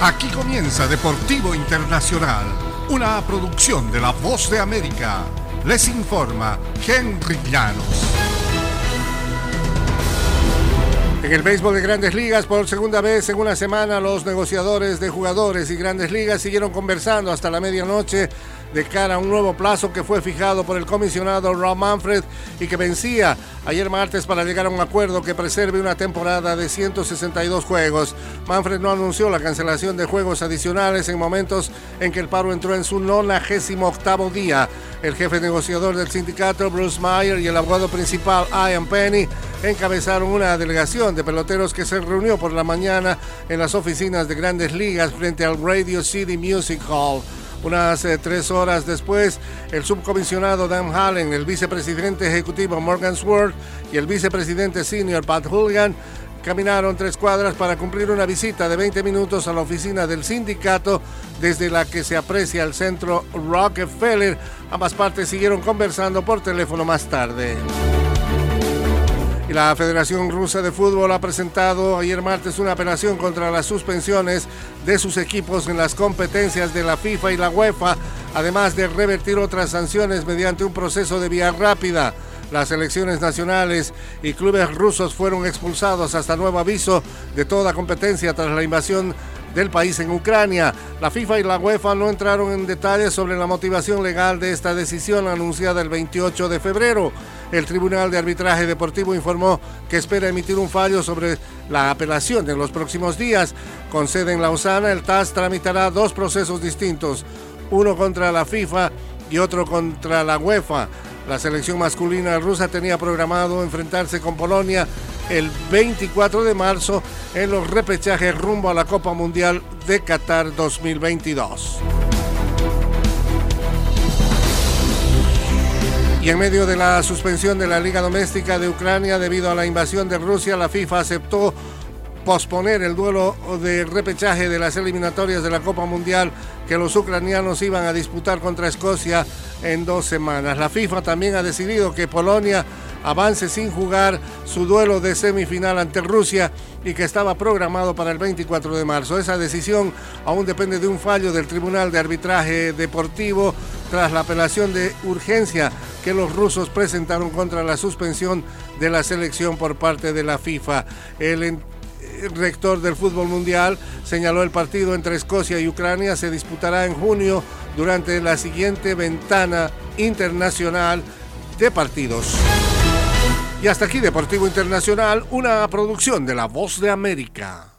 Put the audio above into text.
Aquí comienza Deportivo Internacional, una producción de La Voz de América. Les informa Henry Llanos. En el béisbol de grandes ligas, por segunda vez en una semana, los negociadores de jugadores y grandes ligas siguieron conversando hasta la medianoche de cara a un nuevo plazo que fue fijado por el comisionado Rob Manfred y que vencía ayer martes para llegar a un acuerdo que preserve una temporada de 162 juegos. Manfred no anunció la cancelación de juegos adicionales en momentos en que el paro entró en su 98 día. El jefe negociador del sindicato, Bruce Meyer, y el abogado principal, Ian Penny, encabezaron una delegación de peloteros que se reunió por la mañana en las oficinas de grandes ligas frente al Radio City Music Hall. Unas eh, tres horas después, el subcomisionado Dan Hallen, el vicepresidente ejecutivo Morgan Sword y el vicepresidente senior Pat Hooligan caminaron tres cuadras para cumplir una visita de 20 minutos a la oficina del sindicato desde la que se aprecia el centro Rockefeller. Ambas partes siguieron conversando por teléfono más tarde. Y la Federación Rusa de Fútbol ha presentado ayer martes una apelación contra las suspensiones de sus equipos en las competencias de la FIFA y la UEFA, además de revertir otras sanciones mediante un proceso de vía rápida. Las selecciones nacionales y clubes rusos fueron expulsados hasta nuevo aviso de toda competencia tras la invasión del país en Ucrania. La FIFA y la UEFA no entraron en detalles sobre la motivación legal de esta decisión anunciada el 28 de febrero. El Tribunal de Arbitraje Deportivo informó que espera emitir un fallo sobre la apelación en los próximos días. Con sede en Lausana, el TAS tramitará dos procesos distintos, uno contra la FIFA y otro contra la UEFA. La selección masculina rusa tenía programado enfrentarse con Polonia el 24 de marzo en los repechajes rumbo a la Copa Mundial de Qatar 2022. Y en medio de la suspensión de la Liga Doméstica de Ucrania debido a la invasión de Rusia, la FIFA aceptó posponer el duelo de repechaje de las eliminatorias de la Copa Mundial que los ucranianos iban a disputar contra Escocia en dos semanas. La FIFA también ha decidido que Polonia avance sin jugar su duelo de semifinal ante Rusia y que estaba programado para el 24 de marzo. Esa decisión aún depende de un fallo del Tribunal de Arbitraje Deportivo tras la apelación de urgencia que los rusos presentaron contra la suspensión de la selección por parte de la FIFA. El rector del fútbol mundial señaló el partido entre Escocia y Ucrania se disputará en junio durante la siguiente ventana internacional de partidos. Y hasta aquí Deportivo Internacional, una producción de La Voz de América.